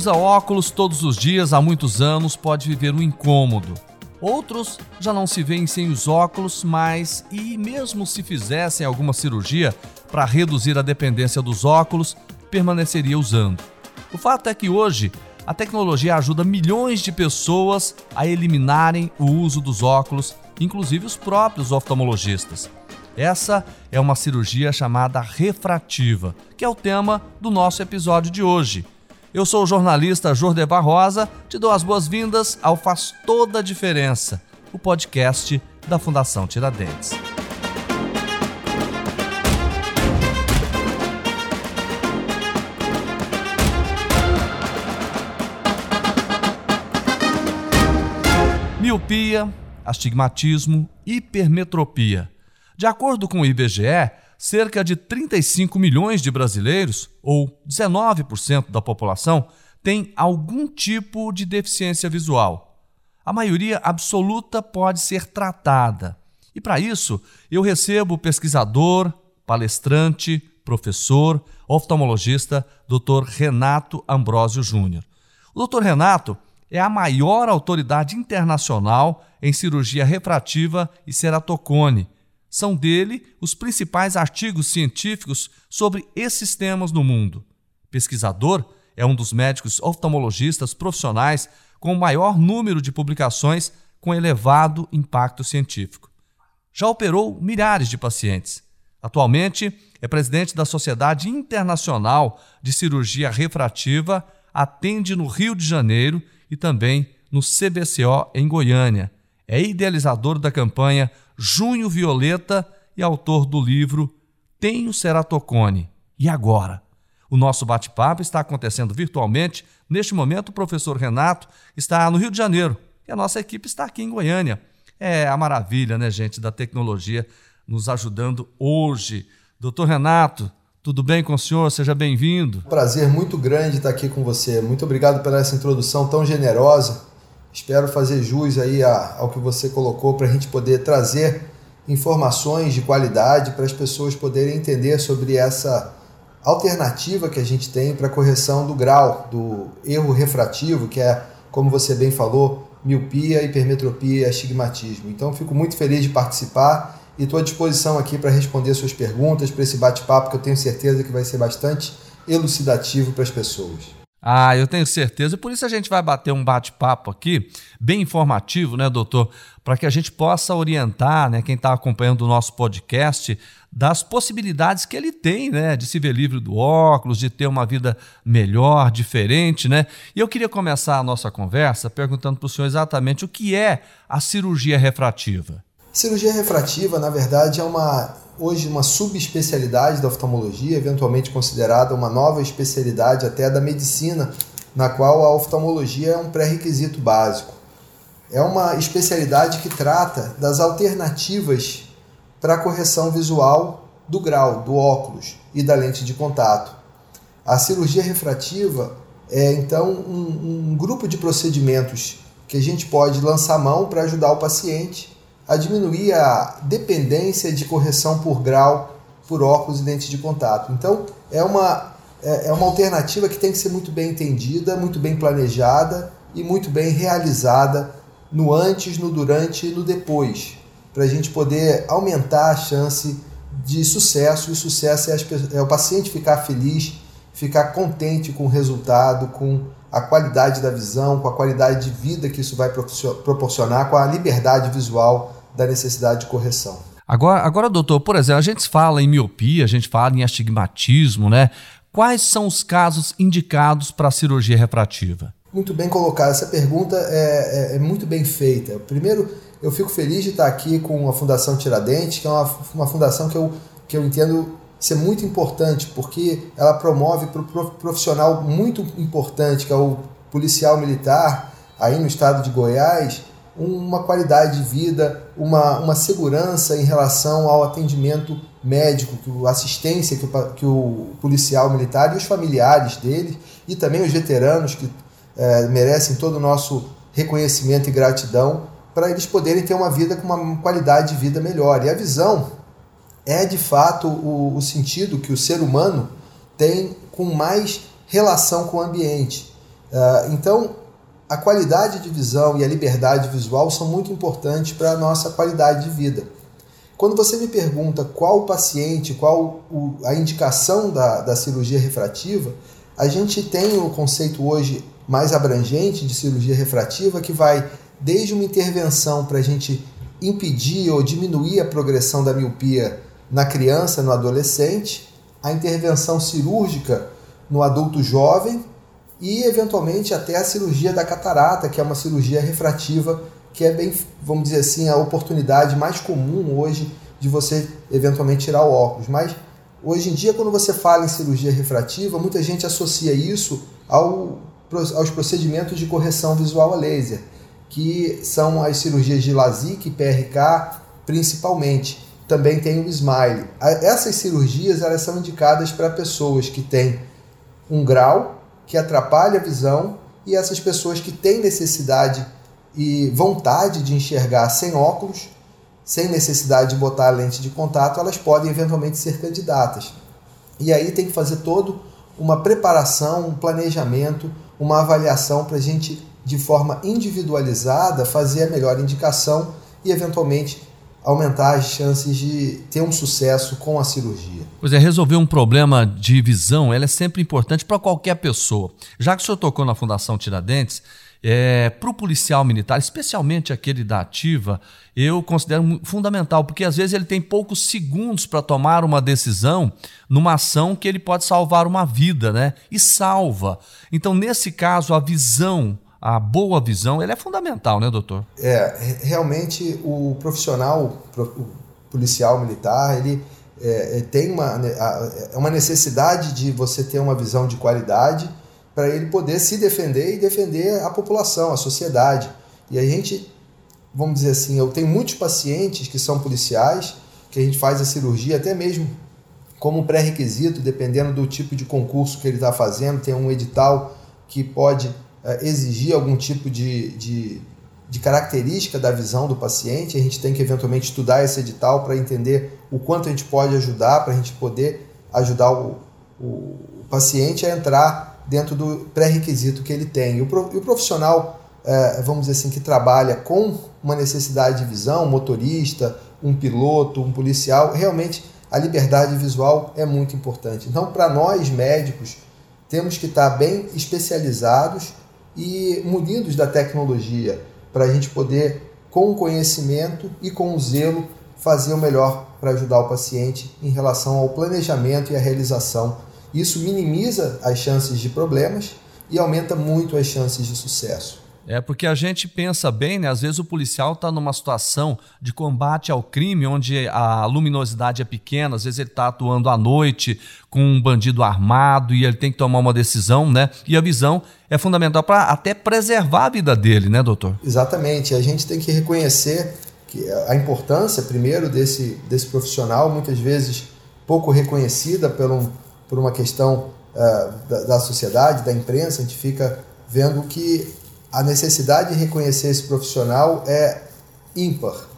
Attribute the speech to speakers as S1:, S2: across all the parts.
S1: usa óculos todos os dias há muitos anos pode viver um incômodo. Outros já não se veem sem os óculos, mas e mesmo se fizessem alguma cirurgia para reduzir a dependência dos óculos, permaneceria usando. O fato é que hoje a tecnologia ajuda milhões de pessoas a eliminarem o uso dos óculos, inclusive os próprios oftalmologistas. Essa é uma cirurgia chamada refrativa, que é o tema do nosso episódio de hoje. Eu sou o jornalista Jordevar Rosa, te dou as boas-vindas ao Faz Toda a Diferença, o podcast da Fundação Tiradentes. Miopia, astigmatismo, hipermetropia. De acordo com o IBGE, cerca de 35 milhões de brasileiros, ou 19% da população, tem algum tipo de deficiência visual. A maioria absoluta pode ser tratada. E para isso, eu recebo o pesquisador, palestrante, professor, oftalmologista, Dr. Renato Ambrosio Júnior. O Dr. Renato é a maior autoridade internacional em cirurgia refrativa e ceratocone são dele os principais artigos científicos sobre esses temas no mundo. Pesquisador, é um dos médicos oftalmologistas profissionais com o maior número de publicações com elevado impacto científico. Já operou milhares de pacientes. Atualmente é presidente da Sociedade Internacional de Cirurgia Refrativa, atende no Rio de Janeiro e também no CBCO em Goiânia. É idealizador da campanha Junho Violeta e autor do livro Tenho Ceratocone. E agora? O nosso bate-papo está acontecendo virtualmente. Neste momento, o professor Renato está no Rio de Janeiro e a nossa equipe está aqui em Goiânia. É a maravilha, né, gente, da tecnologia nos ajudando hoje. Doutor Renato, tudo bem com o senhor? Seja bem-vindo.
S2: Prazer muito grande estar aqui com você. Muito obrigado pela essa introdução tão generosa. Espero fazer jus aí ao que você colocou para a gente poder trazer informações de qualidade para as pessoas poderem entender sobre essa alternativa que a gente tem para correção do grau do erro refrativo, que é, como você bem falou, miopia, hipermetropia e astigmatismo. Então, fico muito feliz de participar e estou à disposição aqui para responder suas perguntas, para esse bate-papo que eu tenho certeza que vai ser bastante elucidativo para as pessoas.
S1: Ah, eu tenho certeza. Por isso a gente vai bater um bate-papo aqui, bem informativo, né, doutor? Para que a gente possa orientar né, quem está acompanhando o nosso podcast das possibilidades que ele tem, né? De se ver livre do óculos, de ter uma vida melhor, diferente, né? E eu queria começar a nossa conversa perguntando para o senhor exatamente o que é a cirurgia refrativa.
S2: Cirurgia refrativa, na verdade, é uma hoje uma subespecialidade da oftalmologia, eventualmente considerada uma nova especialidade até da medicina, na qual a oftalmologia é um pré-requisito básico. É uma especialidade que trata das alternativas para a correção visual do grau, do óculos e da lente de contato. A cirurgia refrativa é então um, um grupo de procedimentos que a gente pode lançar mão para ajudar o paciente a diminuir a dependência de correção por grau por óculos e lentes de contato. Então, é uma, é, é uma alternativa que tem que ser muito bem entendida, muito bem planejada e muito bem realizada no antes, no durante e no depois, para a gente poder aumentar a chance de sucesso. E sucesso é, as, é o paciente ficar feliz, ficar contente com o resultado, com a qualidade da visão, com a qualidade de vida que isso vai proporcionar, com a liberdade visual da necessidade de correção.
S1: Agora, agora, doutor, por exemplo, a gente fala em miopia, a gente fala em astigmatismo, né? Quais são os casos indicados para a cirurgia refrativa?
S2: Muito bem colocada. Essa pergunta é, é, é, muito bem feita. Primeiro, eu fico feliz de estar aqui com a Fundação Tiradentes, que é uma, uma fundação que eu, que eu entendo ser muito importante, porque ela promove para o profissional muito importante, que é o policial militar, aí no estado de Goiás, uma qualidade de vida, uma, uma segurança em relação ao atendimento médico, a assistência que o, que o policial militar e os familiares dele, e também os veteranos que é, merecem todo o nosso reconhecimento e gratidão, para eles poderem ter uma vida com uma qualidade de vida melhor. E a visão é de fato o, o sentido que o ser humano tem com mais relação com o ambiente. Uh, então, a qualidade de visão e a liberdade visual são muito importantes para a nossa qualidade de vida. Quando você me pergunta qual o paciente, qual o, a indicação da, da cirurgia refrativa, a gente tem o conceito hoje mais abrangente de cirurgia refrativa que vai desde uma intervenção para a gente impedir ou diminuir a progressão da miopia na criança, no adolescente, a intervenção cirúrgica no adulto jovem e eventualmente até a cirurgia da catarata, que é uma cirurgia refrativa, que é bem, vamos dizer assim, a oportunidade mais comum hoje de você eventualmente tirar o óculos. Mas hoje em dia, quando você fala em cirurgia refrativa, muita gente associa isso ao, aos procedimentos de correção visual a laser que são as cirurgias de LASIK e PRK, principalmente. Também tem o SMILE. Essas cirurgias elas são indicadas para pessoas que têm um grau que atrapalha a visão e essas pessoas que têm necessidade e vontade de enxergar sem óculos, sem necessidade de botar a lente de contato, elas podem eventualmente ser candidatas. E aí tem que fazer todo uma preparação, um planejamento, uma avaliação para a gente de forma individualizada, fazer a melhor indicação e, eventualmente, aumentar as chances de ter um sucesso com a cirurgia.
S1: Pois é, resolver um problema de visão ela é sempre importante para qualquer pessoa. Já que o senhor tocou na Fundação Tiradentes, é, para o policial militar, especialmente aquele da ativa, eu considero fundamental, porque às vezes ele tem poucos segundos para tomar uma decisão numa ação que ele pode salvar uma vida, né? E salva. Então, nesse caso, a visão a boa visão ele é fundamental, né, doutor?
S2: É, realmente o profissional o policial militar, ele é, é tem uma, né, é uma necessidade de você ter uma visão de qualidade para ele poder se defender e defender a população, a sociedade. E a gente, vamos dizer assim, eu tenho muitos pacientes que são policiais, que a gente faz a cirurgia até mesmo como pré-requisito, dependendo do tipo de concurso que ele está fazendo, tem um edital que pode exigir algum tipo de, de, de, característica da visão do paciente, a gente tem que eventualmente estudar esse edital para entender o quanto a gente pode ajudar, para a gente poder ajudar o, o, paciente a entrar dentro do pré-requisito que ele tem. E o, e o profissional, é, vamos dizer assim, que trabalha com uma necessidade de visão, um motorista, um piloto, um policial, realmente a liberdade visual é muito importante. Então, para nós médicos, temos que estar bem especializados e munidos da tecnologia para a gente poder, com o conhecimento e com o zelo, fazer o melhor para ajudar o paciente em relação ao planejamento e à realização. Isso minimiza as chances de problemas e aumenta muito as chances de sucesso.
S1: É porque a gente pensa bem, né? Às vezes o policial está numa situação de combate ao crime, onde a luminosidade é pequena, às vezes ele está atuando à noite com um bandido armado e ele tem que tomar uma decisão, né? E a visão é fundamental para até preservar a vida dele, né, doutor?
S2: Exatamente. A gente tem que reconhecer que a importância, primeiro, desse, desse profissional, muitas vezes pouco reconhecida por, um, por uma questão uh, da, da sociedade, da imprensa, a gente fica vendo que a necessidade de reconhecer esse profissional é ímpar.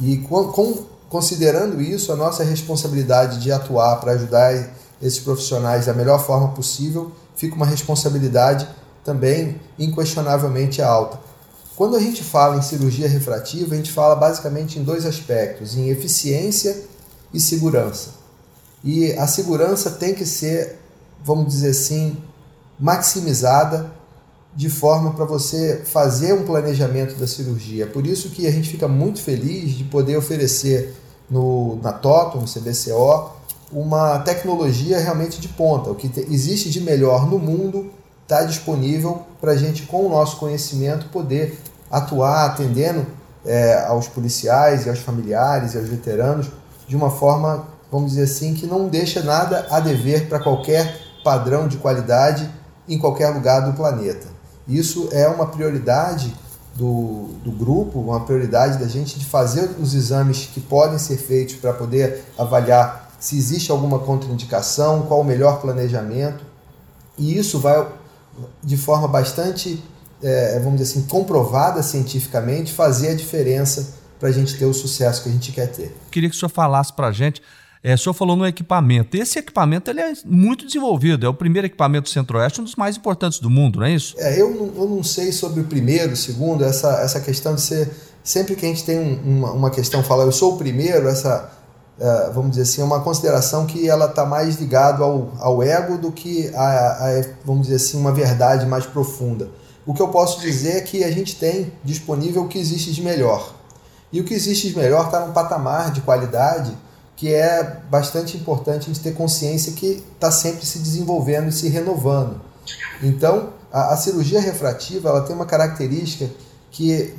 S2: E com, com, considerando isso, a nossa responsabilidade de atuar para ajudar esses profissionais da melhor forma possível fica uma responsabilidade também inquestionavelmente alta. Quando a gente fala em cirurgia refrativa, a gente fala basicamente em dois aspectos, em eficiência e segurança. E a segurança tem que ser, vamos dizer assim, maximizada de forma para você fazer um planejamento da cirurgia. Por isso que a gente fica muito feliz de poder oferecer no, na TOTO, no CBCO, uma tecnologia realmente de ponta. O que te, existe de melhor no mundo está disponível para a gente, com o nosso conhecimento, poder atuar atendendo é, aos policiais e aos familiares e aos veteranos de uma forma, vamos dizer assim, que não deixa nada a dever para qualquer padrão de qualidade em qualquer lugar do planeta. Isso é uma prioridade do, do grupo, uma prioridade da gente de fazer os exames que podem ser feitos para poder avaliar se existe alguma contraindicação, qual o melhor planejamento. E isso vai, de forma bastante, é, vamos dizer assim, comprovada cientificamente, fazer a diferença para a gente ter o sucesso que a gente quer ter.
S1: Queria que o senhor falasse para a gente É, o senhor falou no equipamento. Esse equipamento ele é muito desenvolvido, é o primeiro equipamento do Centro-Oeste, um dos mais importantes do mundo, não é isso?
S2: É, eu, não, eu não sei sobre o primeiro, o segundo, essa, essa questão de ser. Sempre que a gente tem um, uma, uma questão, fala eu sou o primeiro, essa, uh, vamos dizer assim, é uma consideração que ela está mais ligado ao, ao ego do que a, a, vamos dizer assim, uma verdade mais profunda. O que eu posso dizer é que a gente tem disponível o que existe de melhor. E o que existe de melhor está num patamar de qualidade que é bastante importante a gente ter consciência que está sempre se desenvolvendo e se renovando. Então, a, a, cirurgia refrativa ela tem uma característica que,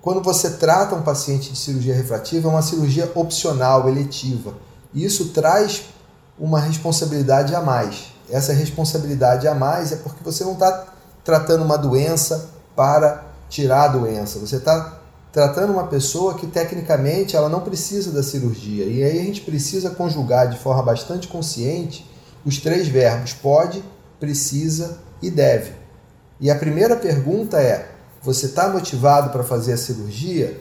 S2: quando você trata um paciente de cirurgia refrativa, é uma cirurgia opcional, eletiva. E isso traz uma responsabilidade a mais. Essa responsabilidade a mais é porque você não está tratando uma doença para tirar a doença. Você está tratando uma pessoa que tecnicamente ela não precisa da cirurgia. E aí a gente precisa conjugar de forma bastante consciente os três verbos pode, precisa e deve. E a primeira pergunta é: você está motivado para fazer a cirurgia?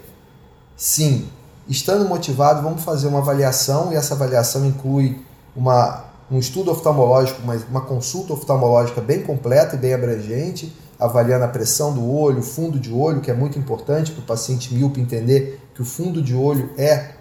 S2: Sim. Estando motivado, vamos fazer uma avaliação e essa avaliação inclui uma, um estudo oftalmológico, uma, uma consulta oftalmológica bem completa e bem abrangente avaliando a pressão do olho, o fundo de olho, que é muito importante para o paciente míope entender que o fundo de olho é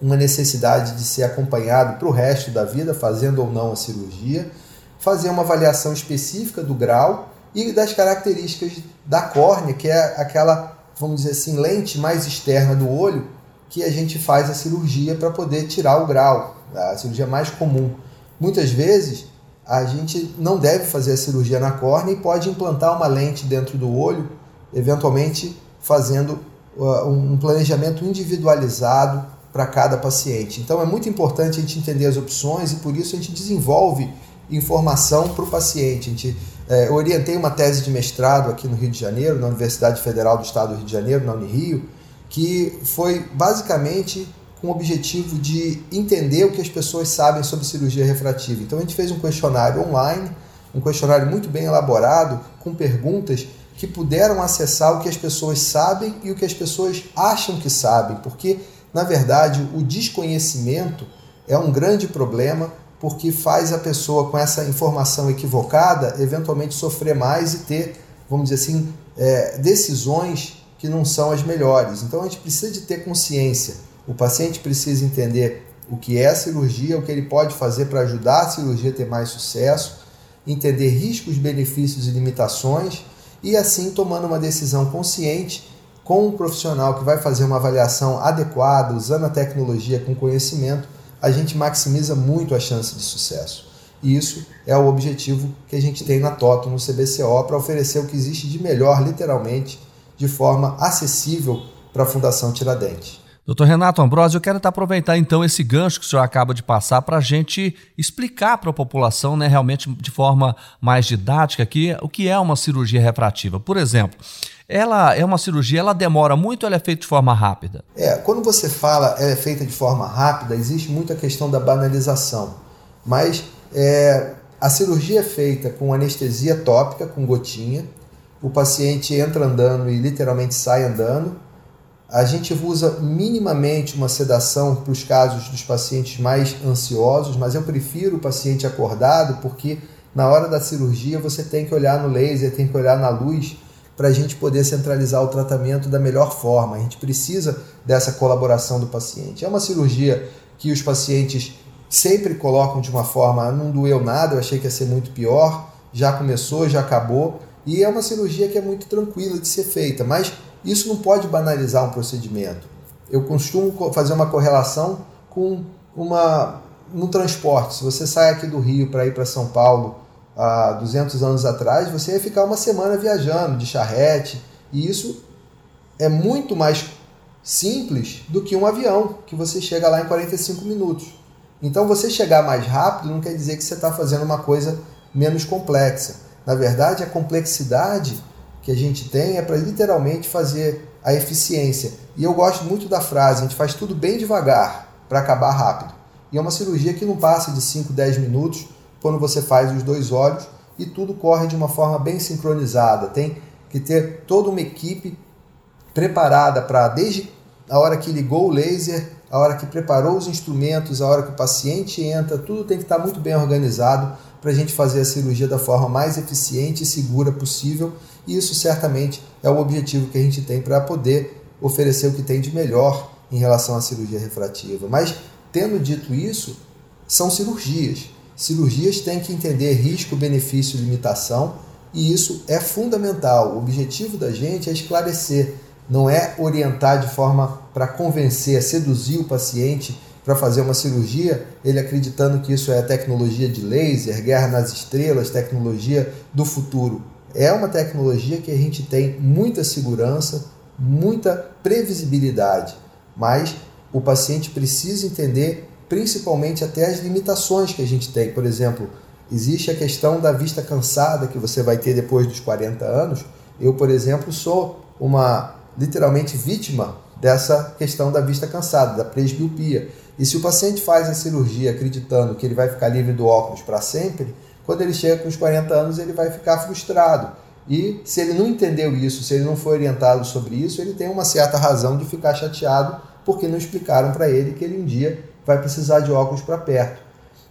S2: uma necessidade de ser acompanhado para o resto da vida, fazendo ou não a cirurgia, fazer uma avaliação específica do grau e das características da córnea, que é aquela, vamos dizer assim, lente mais externa do olho, que a gente faz a cirurgia para poder tirar o grau, a cirurgia mais comum. Muitas vezes a gente não deve fazer a cirurgia na córnea e pode implantar uma lente dentro do olho, eventualmente fazendo uh, um planejamento individualizado para cada paciente. Então é muito importante a gente entender as opções e por isso a gente desenvolve informação para o paciente. A gente, é, eu orientei uma tese de mestrado aqui no Rio de Janeiro, na Universidade Federal do Estado do Rio de Janeiro, na Unirio, que foi basicamente com o objetivo de entender o que as pessoas sabem sobre cirurgia refrativa. Então a gente fez um questionário online, um questionário muito bem elaborado, com perguntas que puderam acessar o que as pessoas sabem e o que as pessoas acham que sabem, porque na verdade o desconhecimento é um grande problema porque faz a pessoa com essa informação equivocada eventualmente sofrer mais e ter, vamos dizer assim, é, decisões que não são as melhores. Então a gente precisa de ter consciência o paciente precisa entender o que é a cirurgia, o que ele pode fazer para ajudar a cirurgia a ter mais sucesso, entender riscos, benefícios e limitações e assim tomando uma decisão consciente com um profissional que vai fazer uma avaliação adequada, usando a tecnologia com conhecimento, a gente maximiza muito a chance de sucesso. E isso é o objetivo que a gente tem na TOTO, no CBCO, para oferecer o que existe de melhor, literalmente, de forma acessível para a Fundação Tiradentes.
S1: Doutor Renato Ambrosio, eu quero aproveitar então esse gancho que o senhor acaba de passar para a gente explicar para a população, né, realmente de forma mais didática aqui, o que é uma cirurgia refrativa. Por exemplo, ela é uma cirurgia, ela demora muito ou ela é feita de forma rápida?
S2: É, quando você fala ela é feita de forma rápida, existe muita questão da banalização. Mas é, a cirurgia é feita com anestesia tópica, com gotinha, o paciente entra andando e literalmente sai andando a gente usa minimamente uma sedação para os casos dos pacientes mais ansiosos, mas eu prefiro o paciente acordado porque na hora da cirurgia você tem que olhar no laser, tem que olhar na luz para a gente poder centralizar o tratamento da melhor forma. A gente precisa dessa colaboração do paciente. É uma cirurgia que os pacientes sempre colocam de uma forma, não doeu nada, eu achei que ia ser muito pior, já começou, já acabou. E é uma cirurgia que é muito tranquila de ser feita, mas isso não pode banalizar um procedimento. Eu costumo fazer uma correlação com uma no transporte. Se você sai aqui do Rio para ir para São Paulo há 200 anos atrás, você ia ficar uma semana viajando de charrete, e isso é muito mais simples do que um avião, que você chega lá em 45 minutos. Então, você chegar mais rápido não quer dizer que você está fazendo uma coisa menos complexa. Na verdade, a complexidade que a gente tem é para literalmente fazer a eficiência. E eu gosto muito da frase: a gente faz tudo bem devagar para acabar rápido. E é uma cirurgia que não passa de 5, 10 minutos quando você faz os dois olhos e tudo corre de uma forma bem sincronizada. Tem que ter toda uma equipe preparada para, desde a hora que ligou o laser, a hora que preparou os instrumentos, a hora que o paciente entra, tudo tem que estar muito bem organizado para a gente fazer a cirurgia da forma mais eficiente e segura possível. E isso certamente é o objetivo que a gente tem para poder oferecer o que tem de melhor em relação à cirurgia refrativa. Mas, tendo dito isso, são cirurgias. Cirurgias têm que entender risco, benefício, limitação, e isso é fundamental. O objetivo da gente é esclarecer, não é orientar de forma para convencer, seduzir o paciente para fazer uma cirurgia, ele acreditando que isso é tecnologia de laser, guerra nas estrelas, tecnologia do futuro. É uma tecnologia que a gente tem muita segurança, muita previsibilidade, mas o paciente precisa entender principalmente até as limitações que a gente tem. Por exemplo, existe a questão da vista cansada que você vai ter depois dos 40 anos. Eu, por exemplo, sou uma literalmente vítima dessa questão da vista cansada, da presbiopia. E se o paciente faz a cirurgia acreditando que ele vai ficar livre do óculos para sempre, quando ele chega com os 40 anos, ele vai ficar frustrado. E se ele não entendeu isso, se ele não foi orientado sobre isso, ele tem uma certa razão de ficar chateado porque não explicaram para ele que ele um dia vai precisar de óculos para perto.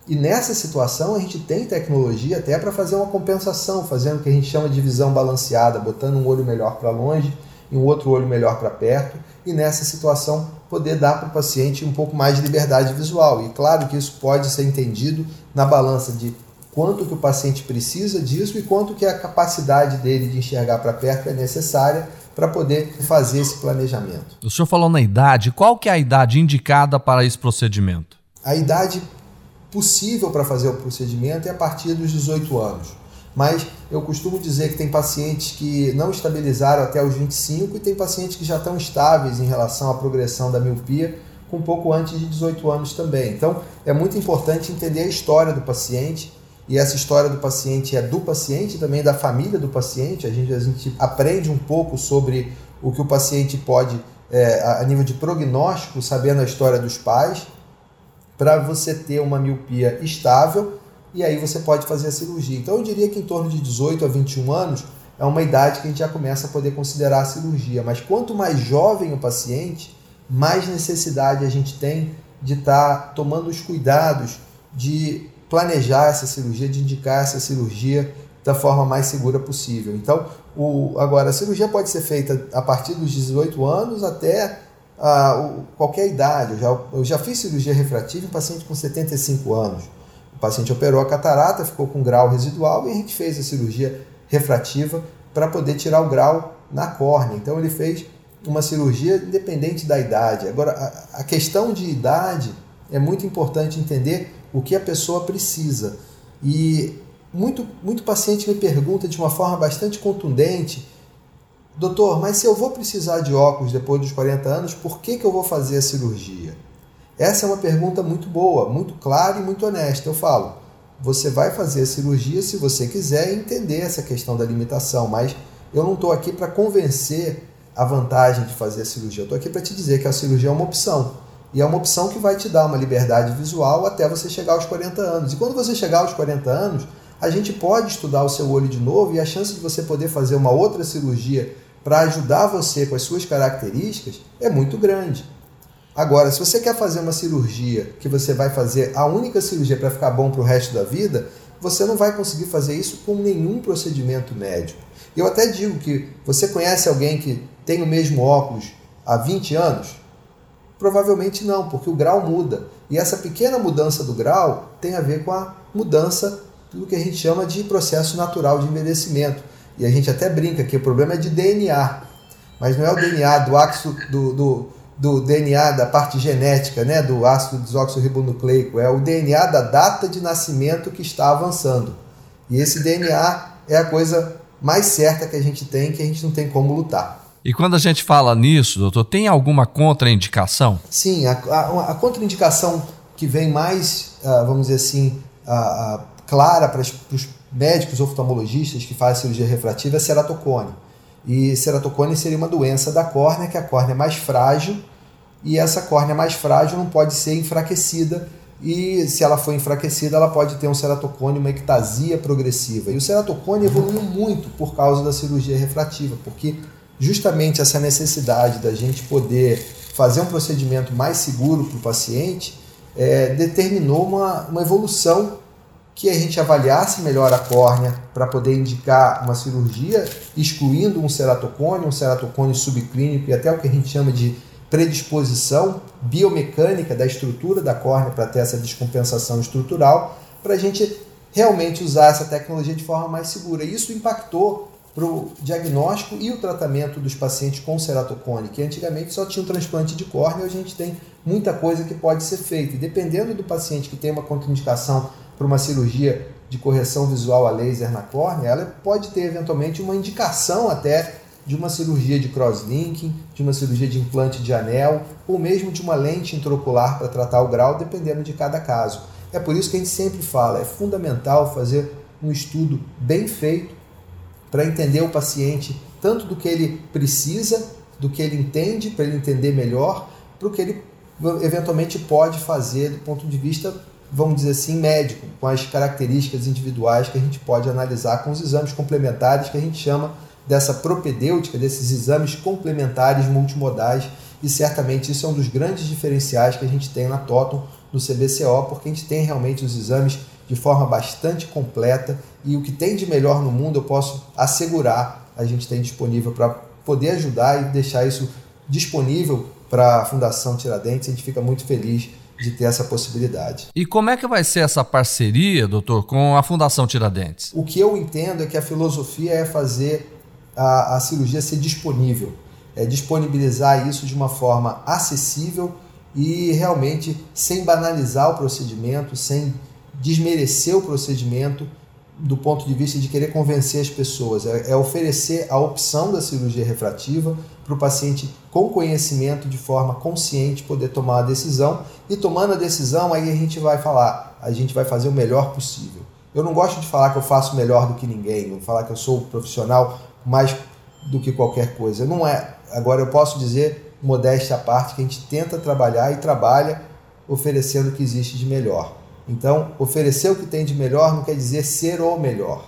S2: E nessa situação a gente tem tecnologia até para fazer uma compensação, fazendo o que a gente chama de visão balanceada, botando um olho melhor para longe e um outro olho melhor para perto, e nessa situação poder dar para o paciente um pouco mais de liberdade visual. E claro que isso pode ser entendido na balança de quanto que o paciente precisa disso e quanto que a capacidade dele de enxergar para perto é necessária para poder fazer esse planejamento.
S1: O senhor falou na idade, qual que é a idade indicada para esse procedimento?
S2: A idade possível para fazer o procedimento é a partir dos 18 anos. Mas eu costumo dizer que tem pacientes que não estabilizaram até os 25 e tem pacientes que já estão estáveis em relação à progressão da miopia com um pouco antes de 18 anos também. Então é muito importante entender a história do paciente e essa história do paciente é do paciente também da família do paciente. A gente, a gente aprende um pouco sobre o que o paciente pode, é, a nível de prognóstico, sabendo a história dos pais, para você ter uma miopia estável e aí você pode fazer a cirurgia. Então eu diria que em torno de 18 a 21 anos é uma idade que a gente já começa a poder considerar a cirurgia. Mas quanto mais jovem o paciente, mais necessidade a gente tem de estar tá tomando os cuidados de planejar essa cirurgia, de indicar essa cirurgia da forma mais segura possível. Então, o, agora, a cirurgia pode ser feita a partir dos 18 anos até uh, qualquer idade. Eu já, eu já fiz cirurgia refrativa em paciente com 75 anos. O paciente operou a catarata, ficou com grau residual e a gente fez a cirurgia refrativa para poder tirar o grau na córnea. Então, ele fez uma cirurgia independente da idade. Agora, a questão de idade é muito importante entender o que a pessoa precisa. E muito, muito paciente me pergunta de uma forma bastante contundente: Doutor, mas se eu vou precisar de óculos depois dos 40 anos, por que, que eu vou fazer a cirurgia? Essa é uma pergunta muito boa, muito clara e muito honesta. Eu falo: você vai fazer a cirurgia se você quiser entender essa questão da limitação, mas eu não estou aqui para convencer a vantagem de fazer a cirurgia. Eu estou aqui para te dizer que a cirurgia é uma opção. E é uma opção que vai te dar uma liberdade visual até você chegar aos 40 anos. E quando você chegar aos 40 anos, a gente pode estudar o seu olho de novo e a chance de você poder fazer uma outra cirurgia para ajudar você com as suas características é muito grande. Agora, se você quer fazer uma cirurgia que você vai fazer a única cirurgia para ficar bom para o resto da vida, você não vai conseguir fazer isso com nenhum procedimento médico. Eu até digo que você conhece alguém que tem o mesmo óculos há 20 anos? Provavelmente não, porque o grau muda. E essa pequena mudança do grau tem a ver com a mudança do que a gente chama de processo natural de envelhecimento. E a gente até brinca que o problema é de DNA, mas não é o DNA do ácido do, do, do DNA da parte genética, né, do ácido desoxirribonucleico, é o DNA da data de nascimento que está avançando. E esse DNA é a coisa mais certa que a gente tem, que a gente não tem como lutar.
S1: E quando a gente fala nisso, doutor, tem alguma contraindicação?
S2: Sim, a, a, a contraindicação que vem mais, uh, vamos dizer assim, uh, uh, clara para os médicos oftalmologistas que fazem cirurgia refrativa é ceratocone. E ceratocone seria uma doença da córnea, que a córnea é mais frágil, e essa córnea mais frágil não pode ser enfraquecida, e se ela for enfraquecida, ela pode ter um ceratocone, uma ectasia progressiva. E o ceratocone evoluiu muito por causa da cirurgia refrativa, porque justamente essa necessidade da gente poder fazer um procedimento mais seguro para o paciente é, determinou uma, uma evolução que a gente avaliasse melhor a córnea para poder indicar uma cirurgia, excluindo um ceratocone, um ceratocone subclínico e até o que a gente chama de predisposição biomecânica da estrutura da córnea para ter essa descompensação estrutural, para a gente realmente usar essa tecnologia de forma mais segura. Isso impactou para o diagnóstico e o tratamento dos pacientes com ceratocone, que antigamente só tinha um transplante de córnea, hoje a gente tem muita coisa que pode ser feita. E dependendo do paciente que tem uma contraindicação para uma cirurgia de correção visual a laser na córnea, ela pode ter eventualmente uma indicação até de uma cirurgia de crosslinking, de uma cirurgia de implante de anel, ou mesmo de uma lente intraocular para tratar o grau, dependendo de cada caso. É por isso que a gente sempre fala, é fundamental fazer um estudo bem feito para entender o paciente tanto do que ele precisa, do que ele entende, para ele entender melhor, para o que ele eventualmente pode fazer do ponto de vista vamos dizer assim, médico, com as características individuais que a gente pode analisar com os exames complementares que a gente chama dessa propedêutica, desses exames complementares multimodais, e certamente isso é um dos grandes diferenciais que a gente tem na Toton no CBCO, porque a gente tem realmente os exames de forma bastante completa e o que tem de melhor no mundo eu posso assegurar a gente tem disponível para poder ajudar e deixar isso disponível para a Fundação Tiradentes. A gente fica muito feliz de ter essa possibilidade.
S1: E como é que vai ser essa parceria, doutor, com a Fundação Tiradentes?
S2: O que eu entendo é que a filosofia é fazer a, a cirurgia ser disponível, é disponibilizar isso de uma forma acessível e realmente sem banalizar o procedimento, sem desmerecer o procedimento do ponto de vista de querer convencer as pessoas, é, é oferecer a opção da cirurgia refrativa para o paciente com conhecimento, de forma consciente, poder tomar a decisão. E tomando a decisão, aí a gente vai falar, a gente vai fazer o melhor possível. Eu não gosto de falar que eu faço melhor do que ninguém, ou falar que eu sou profissional mais do que qualquer coisa. Não é. Agora eu posso dizer, modéstia à parte, que a gente tenta trabalhar e trabalha oferecendo o que existe de melhor. Então, oferecer o que tem de melhor não quer dizer ser o melhor,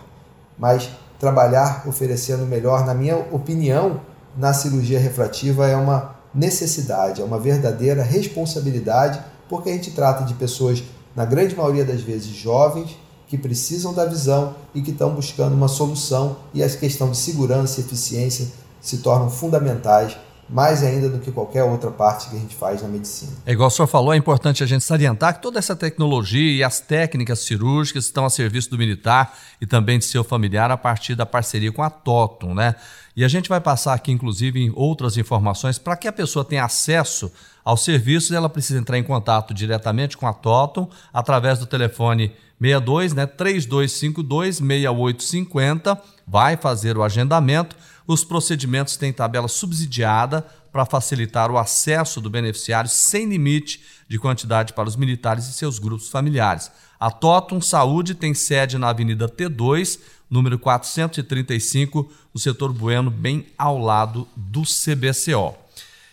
S2: mas trabalhar oferecendo o melhor, na minha opinião, na cirurgia refrativa é uma necessidade, é uma verdadeira responsabilidade, porque a gente trata de pessoas, na grande maioria das vezes, jovens, que precisam da visão e que estão buscando uma solução, e a questão de segurança e eficiência se tornam fundamentais mais ainda do que qualquer outra parte que a gente faz na medicina.
S1: É igual o senhor falou, é importante a gente salientar que toda essa tecnologia e as técnicas cirúrgicas estão a serviço do militar e também de seu familiar a partir da parceria com a Totum, né? E a gente vai passar aqui, inclusive, em outras informações para que a pessoa tenha acesso aos serviços, ela precisa entrar em contato diretamente com a Totum através do telefone 62, né, 3252 6850, vai fazer o agendamento os procedimentos têm tabela subsidiada para facilitar o acesso do beneficiário sem limite de quantidade para os militares e seus grupos familiares. A Totum Saúde tem sede na Avenida T2, número 435, no setor Bueno, bem ao lado do CBCO.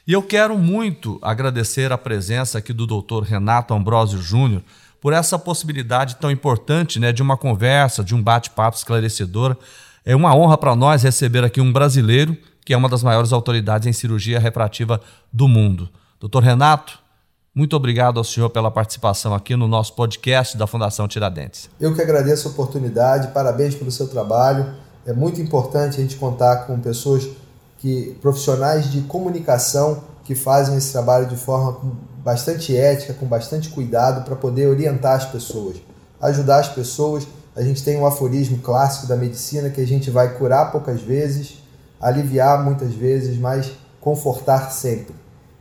S1: E eu quero muito agradecer a presença aqui do Dr. Renato Ambrosio Júnior por essa possibilidade tão importante né, de uma conversa, de um bate-papo esclarecedor é uma honra para nós receber aqui um brasileiro que é uma das maiores autoridades em cirurgia refrativa do mundo. Doutor Renato, muito obrigado ao senhor pela participação aqui no nosso podcast da Fundação Tiradentes.
S2: Eu que agradeço a oportunidade, parabéns pelo seu trabalho. É muito importante a gente contar com pessoas que profissionais de comunicação que fazem esse trabalho de forma bastante ética, com bastante cuidado para poder orientar as pessoas, ajudar as pessoas a gente tem um aforismo clássico da medicina que a gente vai curar poucas vezes, aliviar muitas vezes, mas confortar sempre.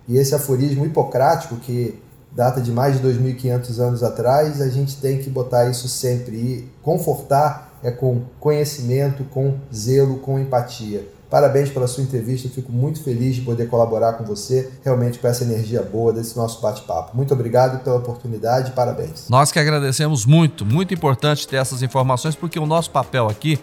S2: E esse aforismo hipocrático, que data de mais de 2.500 anos atrás, a gente tem que botar isso sempre. E confortar é com conhecimento, com zelo, com empatia. Parabéns pela sua entrevista, fico muito feliz de poder colaborar com você, realmente com essa energia boa desse nosso bate-papo. Muito obrigado pela oportunidade, parabéns.
S1: Nós que agradecemos muito, muito importante ter essas informações, porque o nosso papel aqui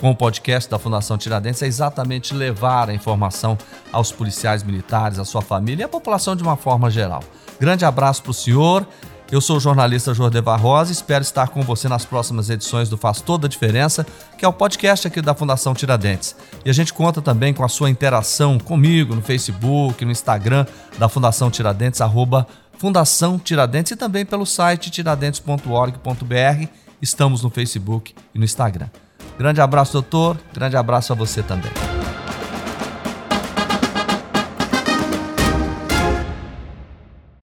S1: com o podcast da Fundação Tiradentes é exatamente levar a informação aos policiais militares, à sua família e à população de uma forma geral. Grande abraço para o senhor Eu sou o jornalista Jordevar Rosa e espero estar com você nas próximas edições do Faz Toda a Diferença, que é o podcast aqui da Fundação Tiradentes. E a gente conta também com a sua interação comigo no Facebook, no Instagram da Fundação Tiradentes, arroba Fundação Tiradentes e também pelo site tiradentes.org.br. Estamos no Facebook e no Instagram. Grande abraço, doutor. Grande abraço a você também.